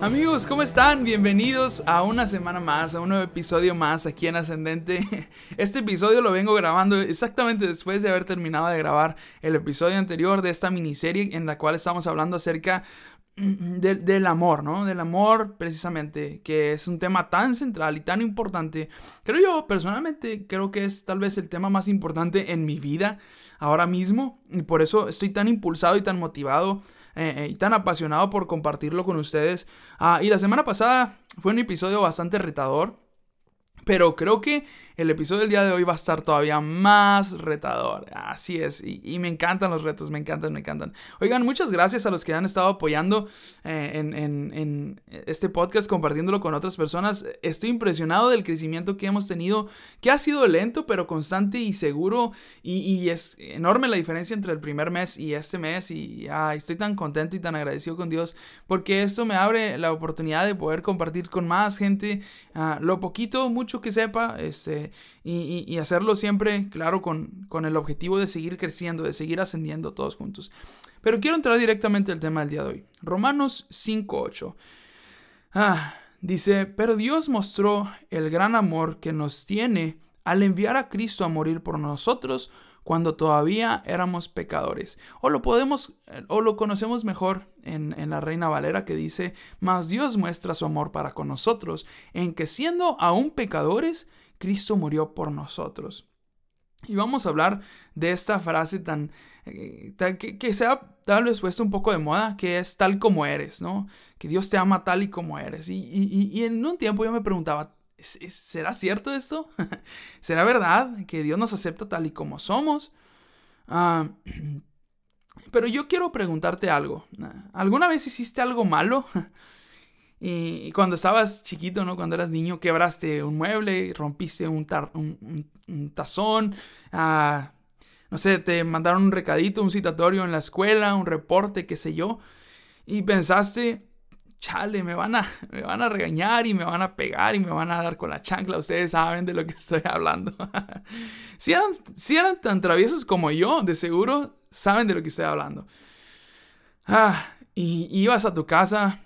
Amigos, ¿cómo están? Bienvenidos a una semana más, a un nuevo episodio más aquí en Ascendente. Este episodio lo vengo grabando exactamente después de haber terminado de grabar el episodio anterior de esta miniserie en la cual estamos hablando acerca del amor, ¿no? Del amor precisamente, que es un tema tan central y tan importante. Creo yo, personalmente, creo que es tal vez el tema más importante en mi vida ahora mismo y por eso estoy tan impulsado y tan motivado eh, eh, y tan apasionado por compartirlo con ustedes. Ah, y la semana pasada fue un episodio bastante retador, pero creo que el episodio del día de hoy va a estar todavía más retador. Así es, y, me encantan los retos, me encantan, me encantan. Oigan, muchas gracias a los que han estado apoyando eh, en, este podcast, compartiéndolo con otras personas. Estoy impresionado del crecimiento que hemos tenido, que ha sido lento, pero constante y seguro. Y, es enorme la diferencia entre el primer mes y este mes. Y estoy tan contento y tan agradecido con Dios, porque esto me abre la oportunidad de poder compartir con más gente ah, lo poquito, mucho que sepa. Este, y, hacerlo siempre, claro, con, con, el objetivo de seguir creciendo, de seguir ascendiendo todos juntos. Pero quiero entrar directamente al tema del día de hoy. Romanos 5.8. Ah, dice, pero Dios mostró el gran amor que nos tiene al enviar a Cristo a morir por nosotros cuando todavía éramos pecadores. O lo podemos, o lo conocemos mejor en, en, la Reina Valera que dice, mas Dios muestra su amor para con nosotros, en que siendo aún pecadores, Cristo murió por nosotros. Y vamos a hablar de esta frase tan, eh, que, se ha tal vez puesto un poco de moda, que es tal como eres, ¿no? Que Dios te ama tal y como eres. Y, en un tiempo yo me preguntaba, ¿será cierto esto? ¿Será verdad que Dios nos acepta tal y como somos? Ah, pero yo quiero preguntarte algo. ¿Alguna vez hiciste algo malo? Y cuando estabas chiquito, ¿no? Cuando eras niño, quebraste un mueble, rompiste un, tazón, ah, no sé, te mandaron un recadito, un citatorio en la escuela, un reporte, qué sé yo, y pensaste, chale, me van a, me van a regañar y me van a pegar y me van a dar con la chancla, ustedes saben de lo que estoy hablando. si, eran, si eran tan traviesos como yo, de seguro saben de lo que estoy hablando. Ah, y ibas a tu casa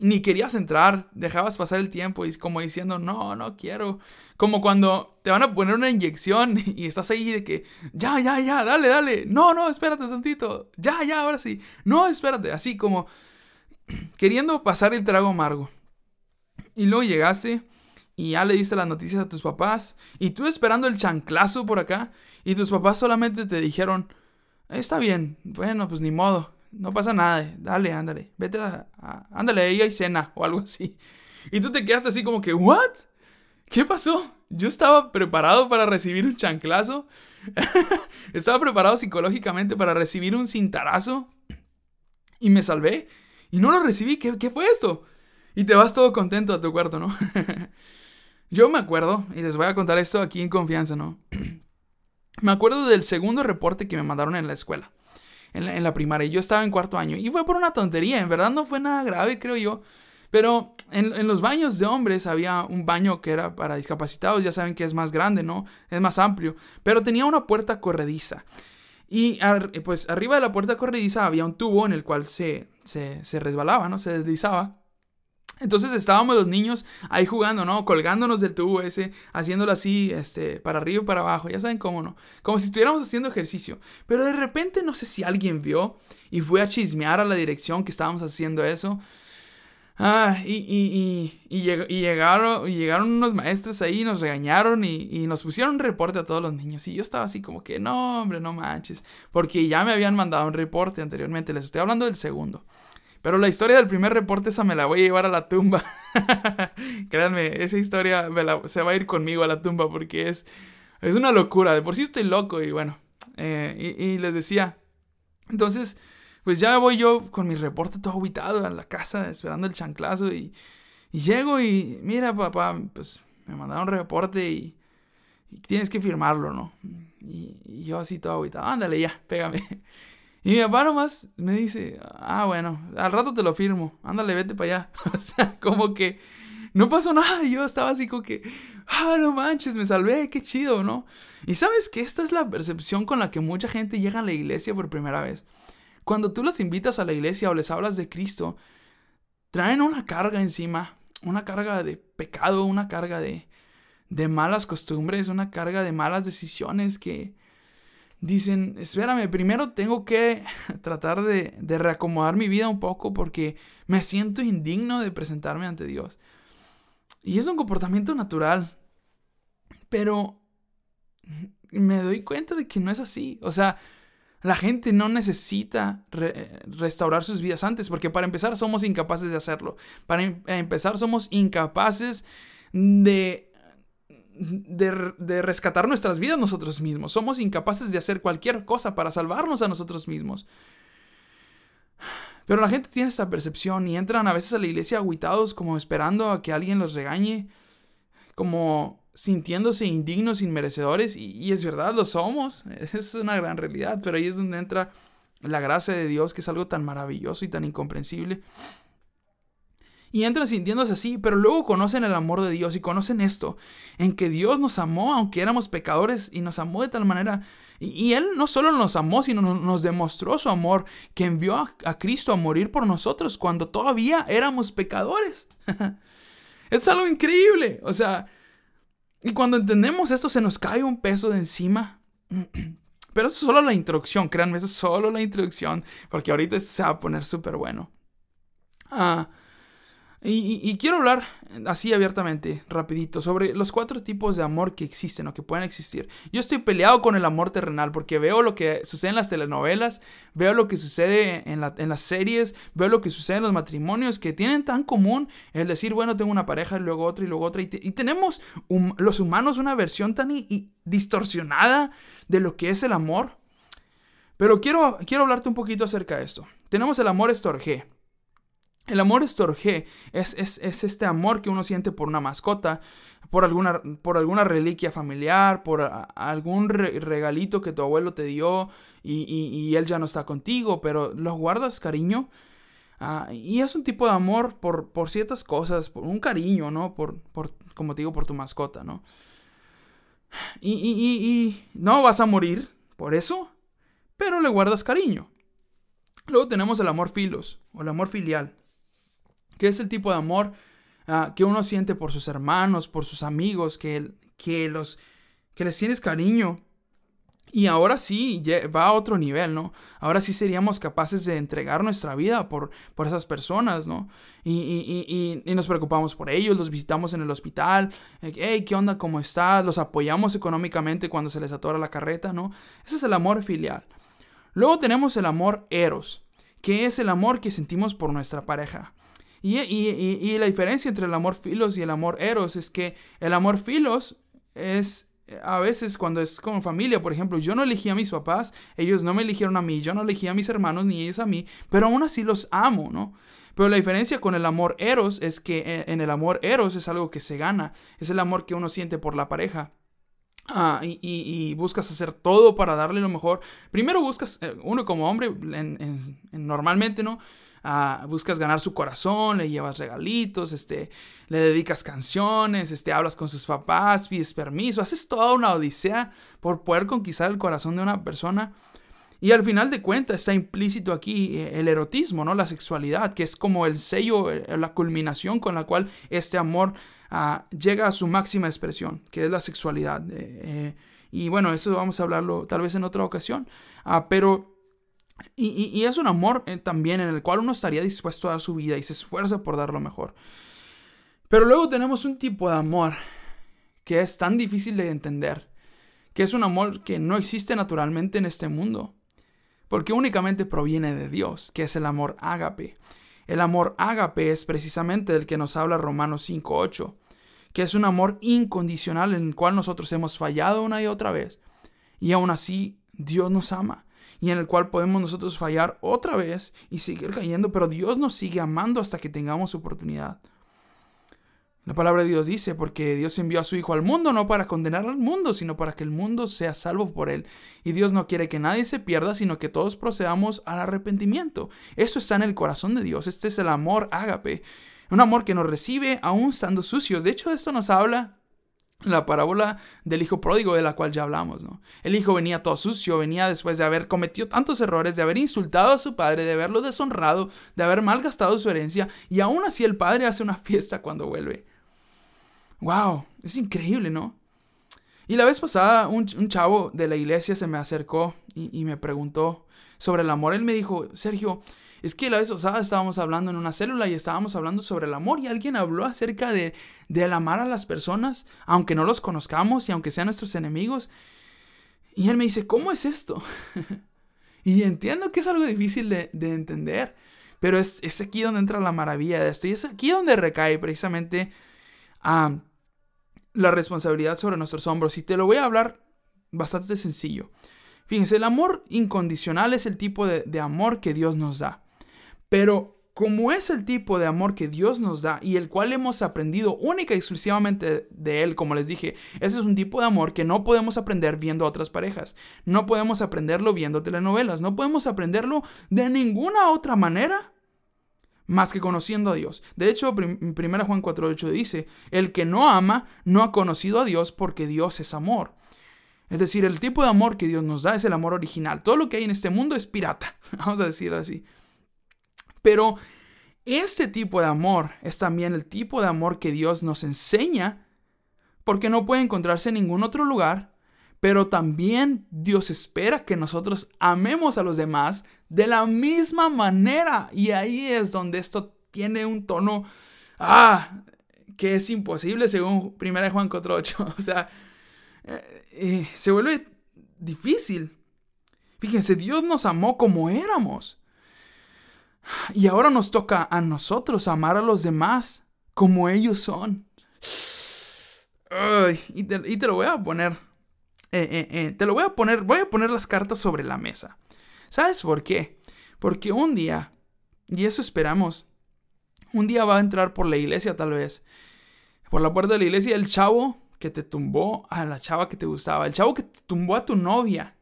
ni querías entrar, dejabas pasar el tiempo y como diciendo, no, no quiero. Como cuando te van a poner una inyección y estás ahí de que, ya, ya, ya, dale, dale, no, no, espérate tantito, ya, ya, ahora sí, no, espérate, así como queriendo pasar el trago amargo. Y luego llegaste y ya le diste las noticias a tus papás y tú esperando el chanclazo por acá y tus papás solamente te dijeron, está bien, bueno, pues ni modo, no pasa nada, dale, ándale, vete a, ándale, ahí hay cena o algo así. Y tú te quedaste así como que, ¿what? ¿Qué pasó? Yo estaba preparado para recibir un chanclazo. estaba preparado psicológicamente para recibir un cintarazo. Y me salvé. Y no lo recibí. ¿Qué, ¿Qué, fue esto? Y te vas todo contento a tu cuarto, ¿no? Yo me acuerdo, y les voy a contar esto aquí en confianza, ¿no? me acuerdo del segundo reporte que me mandaron en la escuela en la, primaria. Y yo estaba en cuarto año. Y fue por una tontería, en verdad no fue nada grave, creo yo. Pero en, los baños de hombres había un baño que era para discapacitados, ya saben que es más grande, ¿no? Es más amplio, pero tenía una puerta corrediza. Y pues arriba de la puerta corrediza había un tubo en el cual se, se, se resbalaba, ¿no? Se deslizaba. Entonces estábamos los niños ahí jugando, ¿no? Colgándonos del tubo ese, haciéndolo así, este, para arriba y para abajo, ya saben cómo, ¿no? Como si estuviéramos haciendo ejercicio. Pero de repente no sé si alguien vio y fue a chismear a la dirección que estábamos haciendo eso. Ah, y, y, y, y, llegaron, llegaron unos maestros ahí, nos regañaron y, nos pusieron un reporte a todos los niños. Y yo estaba así como que, no, hombre, no manches. Porque ya me habían mandado un reporte anteriormente, les estoy hablando del segundo. Pero la historia del primer reporte esa me la voy a llevar a la tumba. Créanme, esa historia se va a ir conmigo a la tumba porque es, es una locura. De por sí estoy loco y bueno. Eh, y, les decía. Entonces, pues ya voy yo con mi reporte todo habitado a la casa esperando el chanclazo y, y llego y mira papá, pues me mandaron un reporte y, tienes que firmarlo, ¿no? Y, yo así todo agüitado, ándale ya, pégame. Y mi papá nomás me dice, ah, bueno, al rato te lo firmo, ándale, vete para allá. o sea, como que no pasó nada. Y yo estaba así como que, ah, no manches, me salvé, qué chido, ¿no? Y sabes que esta es la percepción con la que mucha gente llega a la iglesia por primera vez. Cuando tú los invitas a la iglesia o les hablas de Cristo, traen una carga encima, una carga de pecado, una carga de, de malas costumbres, una carga de malas decisiones que dicen, espérame, primero tengo que tratar de, de, reacomodar mi vida un poco porque me siento indigno de presentarme ante Dios. Y es un comportamiento natural, pero me doy cuenta de que no es así. O sea, la gente no necesita restaurar sus vidas antes, porque para empezar somos incapaces de hacerlo. Para em-, empezar somos incapaces de de, rescatar nuestras vidas nosotros mismos. Somos incapaces de hacer cualquier cosa para salvarnos a nosotros mismos. Pero la gente tiene esta percepción y entran a veces a la iglesia aguitados como esperando a que alguien los regañe, como sintiéndose indignos, inmerecedores, y, y es verdad, lo somos, es una gran realidad, pero ahí es donde entra la gracia de Dios, que es algo tan maravilloso y tan incomprensible. Y entran sintiéndose así, pero luego conocen el amor de Dios y conocen esto, en que Dios nos amó aunque éramos pecadores y nos amó de tal manera. Y, Él no solo nos amó, sino nos demostró su amor, que envió a, Cristo a morir por nosotros cuando todavía éramos pecadores. es algo increíble. O sea, y cuando entendemos esto se nos cae un peso de encima. Pero eso es solo la introducción, créanme, eso es solo la introducción, porque ahorita se va a poner súper bueno. Ah. Y, quiero hablar así abiertamente, rapidito, sobre los cuatro tipos de amor que existen o que pueden existir. Yo estoy peleado con el amor terrenal porque veo lo que sucede en las telenovelas, veo lo que sucede en, las series, veo lo que sucede en los matrimonios que tienen tan común el decir, bueno, tengo una pareja y luego otra y luego otra. Y, tenemos los humanos una versión tan distorsionada de lo que es el amor. Pero quiero, quiero hablarte un poquito acerca de esto. Tenemos el amor estorgé el amor estorgé es, es, este amor que uno siente por una mascota, por alguna, por alguna reliquia familiar, por algún regalito que tu abuelo te dio y, él ya no está contigo, pero lo guardas cariño. Ah, y es un tipo de amor por, por ciertas cosas, por un cariño, ¿no? Por, por, como te digo, por tu mascota, ¿no? Y, y no vas a morir por eso, pero le guardas cariño. Luego tenemos el amor filos o el amor filial que es el tipo de amor ah, que uno siente por sus hermanos, por sus amigos, que, los, que les tienes cariño. Y ahora sí, va a otro nivel, ¿no? Ahora sí seríamos capaces de entregar nuestra vida por, por esas personas, ¿no? Y, y, nos preocupamos por ellos, los visitamos en el hospital, hey, ¿qué onda? ¿Cómo estás? Los apoyamos económicamente cuando se les atora la carreta, ¿no? Ese es el amor filial. Luego tenemos el amor eros, que es el amor que sentimos por nuestra pareja. Y, la diferencia entre el amor filos y el amor eros es que el amor filos es a veces cuando es como familia, por ejemplo, yo no elegí a mis papás, ellos no me eligieron a mí, yo no elegí a mis hermanos ni ellos a mí, pero aún así los amo, ¿no? Pero la diferencia con el amor eros es que eh, en el amor eros es algo que se gana, es el amor que uno siente por la pareja. Ah, y, buscas hacer todo para darle lo mejor. Primero buscas, eh, uno como hombre, normalmente, ¿no? Ah, buscas ganar su corazón, le llevas regalitos, este, le dedicas canciones, este, hablas con sus papás, pides permiso, haces toda una odisea por poder conquistar el corazón de una persona. Y al final de cuentas está implícito aquí eh, el erotismo, ¿no? La sexualidad, que es como el sello, eh, la culminación con la cual este amor llega a su máxima expresión, que es la sexualidad. Eh, y bueno, eso vamos a hablarlo tal vez en otra ocasión. Ah, pero y, es un amor eh, también en el cual uno estaría dispuesto a dar su vida y se esfuerza por dar lo mejor. Pero luego tenemos un tipo de amor que es tan difícil de entender, que es un amor que no existe naturalmente en este mundo, porque únicamente proviene de Dios, que es el amor ágape. El amor ágape es precisamente del que nos habla Romanos 5.8, que es un amor incondicional en el cual nosotros hemos fallado una y otra vez, y aún así Dios nos ama y en el cual podemos nosotros fallar otra vez y seguir cayendo, pero Dios nos sigue amando hasta que tengamos oportunidad. La palabra de Dios dice, porque Dios envió a su Hijo al mundo no para condenar al mundo, sino para que el mundo sea salvo por él. Y Dios no quiere que nadie se pierda, sino que todos procedamos al arrepentimiento. Eso está en el corazón de Dios. Este es el amor ágape. Un amor que nos recibe aún estando sucios. De hecho, esto nos habla la parábola del hijo pródigo de la cual ya hablamos, ¿no? El hijo venía todo sucio, venía después de haber cometido tantos errores, de haber insultado a su padre, de haberlo deshonrado, de haber malgastado su herencia, y aún así el padre hace una fiesta cuando vuelve. ¡Wow! Es increíble, ¿no? Y la vez pasada un, chavo de la iglesia se me acercó y, y me preguntó sobre el amor. Él me dijo, Sergio, es que la vez pasada estábamos hablando en una célula y estábamos hablando sobre el amor y alguien habló acerca de, del amar a las personas, aunque no los conozcamos y aunque sean nuestros enemigos. Y él me dice, ¿cómo es esto? y entiendo que es algo difícil de, entender, pero es, aquí donde entra la maravilla de esto y es aquí donde recae precisamente la responsabilidad sobre nuestros hombros. Y te lo voy a hablar bastante sencillo. Fíjense, el amor incondicional es el tipo de amor que Dios nos da. Pero como es el tipo de amor que Dios nos da y el cual hemos aprendido única y exclusivamente de Él, como les dije, ese es un tipo de amor que no podemos aprender viendo a otras parejas, no podemos aprenderlo viendo telenovelas, no podemos aprenderlo de ninguna otra manera más que conociendo a Dios. De hecho, 1 Juan 4.8 dice, el que no ama no ha conocido a Dios porque Dios es amor. Es decir, el tipo de amor que Dios nos da es el amor original. Todo lo que hay en este mundo es pirata, vamos a decir así. Pero ese tipo de amor es también el tipo de amor que Dios nos enseña porque no puede encontrarse en ningún otro lugar, pero también Dios espera que nosotros amemos a los demás de la misma manera. Y ahí es donde esto tiene un tono, ah, que es imposible según 1 Juan 4.8. O sea, eh, eh, se vuelve difícil. Fíjense, Dios nos amó como éramos. Y ahora nos toca a nosotros amar a los demás como ellos son. y, te, lo voy a poner. Eh, eh, eh, te lo voy a poner. Voy a poner las cartas sobre la mesa. ¿Sabes por qué? Porque un día, y eso esperamos, un día va a entrar por la iglesia tal vez. Por la puerta de la iglesia el chavo que te tumbó a la chava que te gustaba. El chavo que te tumbó a tu novia.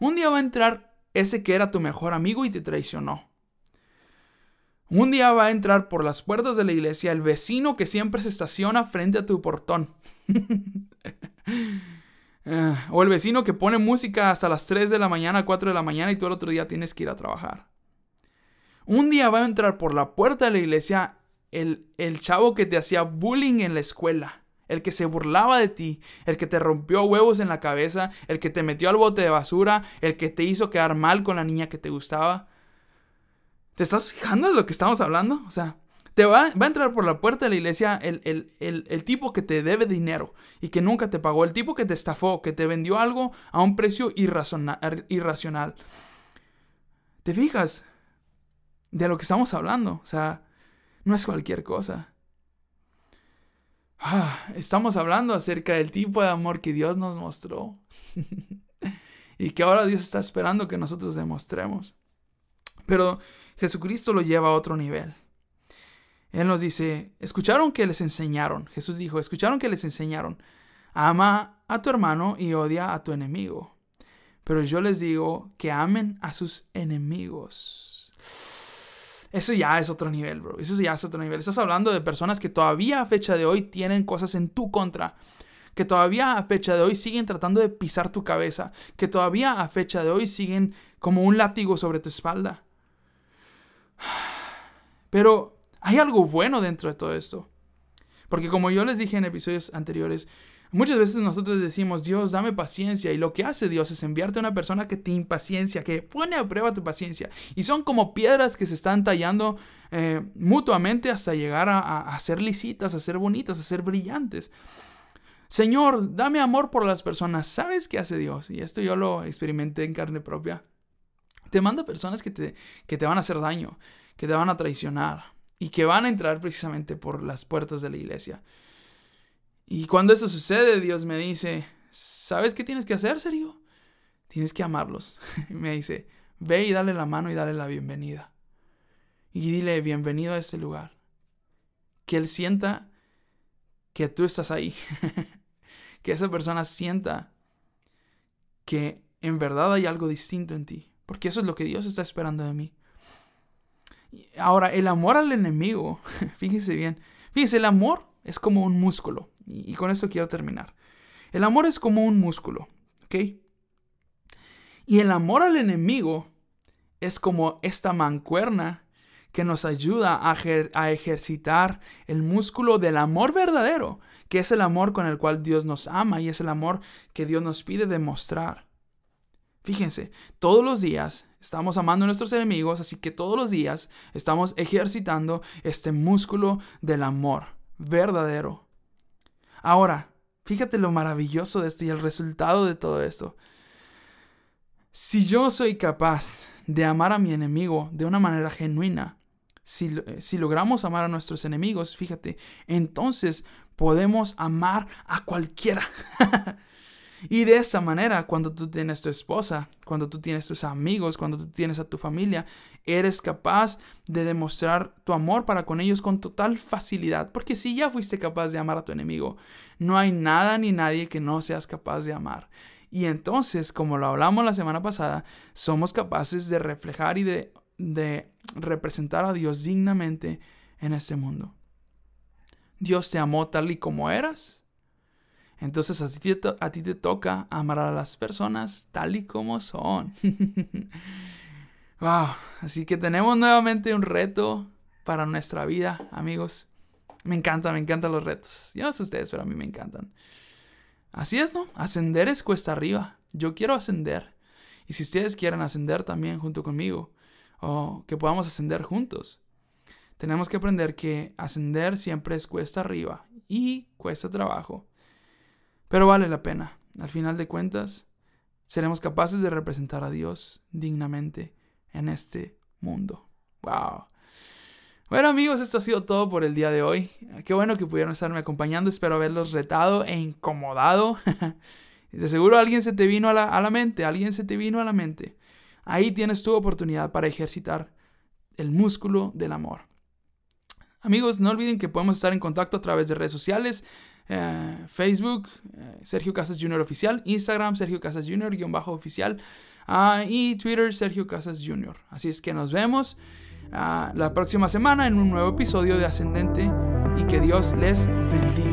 Un día va a entrar ese que era tu mejor amigo y te traicionó. Un día va a entrar por las puertas de la iglesia el vecino que siempre se estaciona frente a tu portón. Eh, o el vecino que pone música hasta las 3 de la mañana, 4 de la mañana y tú el otro día tienes que ir a trabajar. Un día va a entrar por la puerta de la iglesia el, el chavo que te hacía bullying en la escuela, el que se burlaba de ti, el que te rompió huevos en la cabeza, el que te metió al bote de basura, el que te hizo quedar mal con la niña que te gustaba. ¿Te estás fijando en lo que estamos hablando? O sea, te va, a entrar por la puerta de la iglesia el, el, tipo que te debe dinero y que nunca te pagó, el tipo que te estafó, que te vendió algo a un precio irracional. ¿Te fijas de lo que estamos hablando? O sea, no es cualquier cosa. Ah, estamos hablando acerca del tipo de amor que Dios nos mostró y que ahora Dios está esperando que nosotros demostremos. Pero Jesucristo lo lleva a otro nivel. Él nos dice, escucharon que les enseñaron, Jesús dijo, escucharon que les enseñaron, ama a tu hermano y odia a tu enemigo. Pero yo les digo que amen a sus enemigos. Eso ya es otro nivel, bro. Eso ya es otro nivel. Estás hablando de personas que todavía a fecha de hoy tienen cosas en tu contra. Que todavía a fecha de hoy siguen tratando de pisar tu cabeza. Que todavía a fecha de hoy siguen como un látigo sobre tu espalda. Pero hay algo bueno dentro de todo esto. Porque como yo les dije en episodios anteriores, muchas veces nosotros decimos, Dios, dame paciencia. Y lo que hace Dios es enviarte a una persona que te impaciencia, que pone a prueba tu paciencia. Y son como piedras que se están tallando eh, mutuamente hasta llegar a, a ser lisitas, a ser bonitas, a ser brillantes. Señor, dame amor por las personas. ¿Sabes qué hace Dios? Y esto yo lo experimenté en carne propia. Te manda personas que te, que te van a hacer daño, que te van a traicionar y que van a entrar precisamente por las puertas de la iglesia. Y cuando eso sucede, Dios me dice, ¿sabes qué tienes que hacer, Sergio? Tienes que amarlos. Y me dice, ve y dale la mano y dale la bienvenida. Y dile, bienvenido a este lugar. Que Él sienta que tú estás ahí. que esa persona sienta que en verdad hay algo distinto en ti. Porque eso es lo que Dios está esperando de mí. Ahora, el amor al enemigo, fíjese bien, fíjese, el amor es como un músculo. Y, con esto quiero terminar. El amor es como un músculo, ¿ok? Y el amor al enemigo es como esta mancuerna que nos ayuda a, a, ejercitar el músculo del amor verdadero, que es el amor con el cual Dios nos ama y es el amor que Dios nos pide demostrar. Fíjense, todos los días estamos amando a nuestros enemigos, así que todos los días estamos ejercitando este músculo del amor verdadero. Ahora, fíjate lo maravilloso de esto y el resultado de todo esto. Si yo soy capaz de amar a mi enemigo de una manera genuina, si, si, logramos amar a nuestros enemigos, fíjate, entonces podemos amar a cualquiera. Y de esa manera, cuando tú tienes tu esposa, cuando tú tienes tus amigos, cuando tú tienes a tu familia, eres capaz de demostrar tu amor para con ellos con total facilidad. Porque si ya fuiste capaz de amar a tu enemigo, no hay nada ni nadie que no seas capaz de amar. Y entonces, como lo hablamos la semana pasada, somos capaces de reflejar y de, de representar a Dios dignamente en este mundo. Dios te amó tal y como eras entonces a ti, te, toca amar a las personas tal y como son. wow, así que tenemos nuevamente un reto para nuestra vida, amigos. Me encanta, me encantan los retos. Yo no sé ustedes, pero a mí me encantan. Así es, ¿no? Ascender es cuesta arriba. Yo quiero ascender. Y si ustedes quieren ascender también junto conmigo, o que podamos ascender juntos, tenemos que aprender que ascender siempre es cuesta arriba y cuesta trabajo. Pero vale la pena. Al final de cuentas, seremos capaces de representar a Dios dignamente en este mundo. ¡Wow! Bueno amigos, esto ha sido todo por el día de hoy. Qué bueno que pudieron estarme acompañando. Espero haberlos retado e incomodado. de seguro alguien se te vino a la, a la mente, alguien se te vino a la mente. Ahí tienes tu oportunidad para ejercitar el músculo del amor. Amigos, no olviden que podemos estar en contacto a través de redes sociales. Eh, Facebook, eh, Sergio Casas Jr. Oficial, Instagram, Sergio Casas Jr. guion bajo oficial ah, y Twitter, Sergio Casas Jr. Así es que nos vemos ah, la próxima semana en un nuevo episodio de Ascendente y que Dios les bendiga.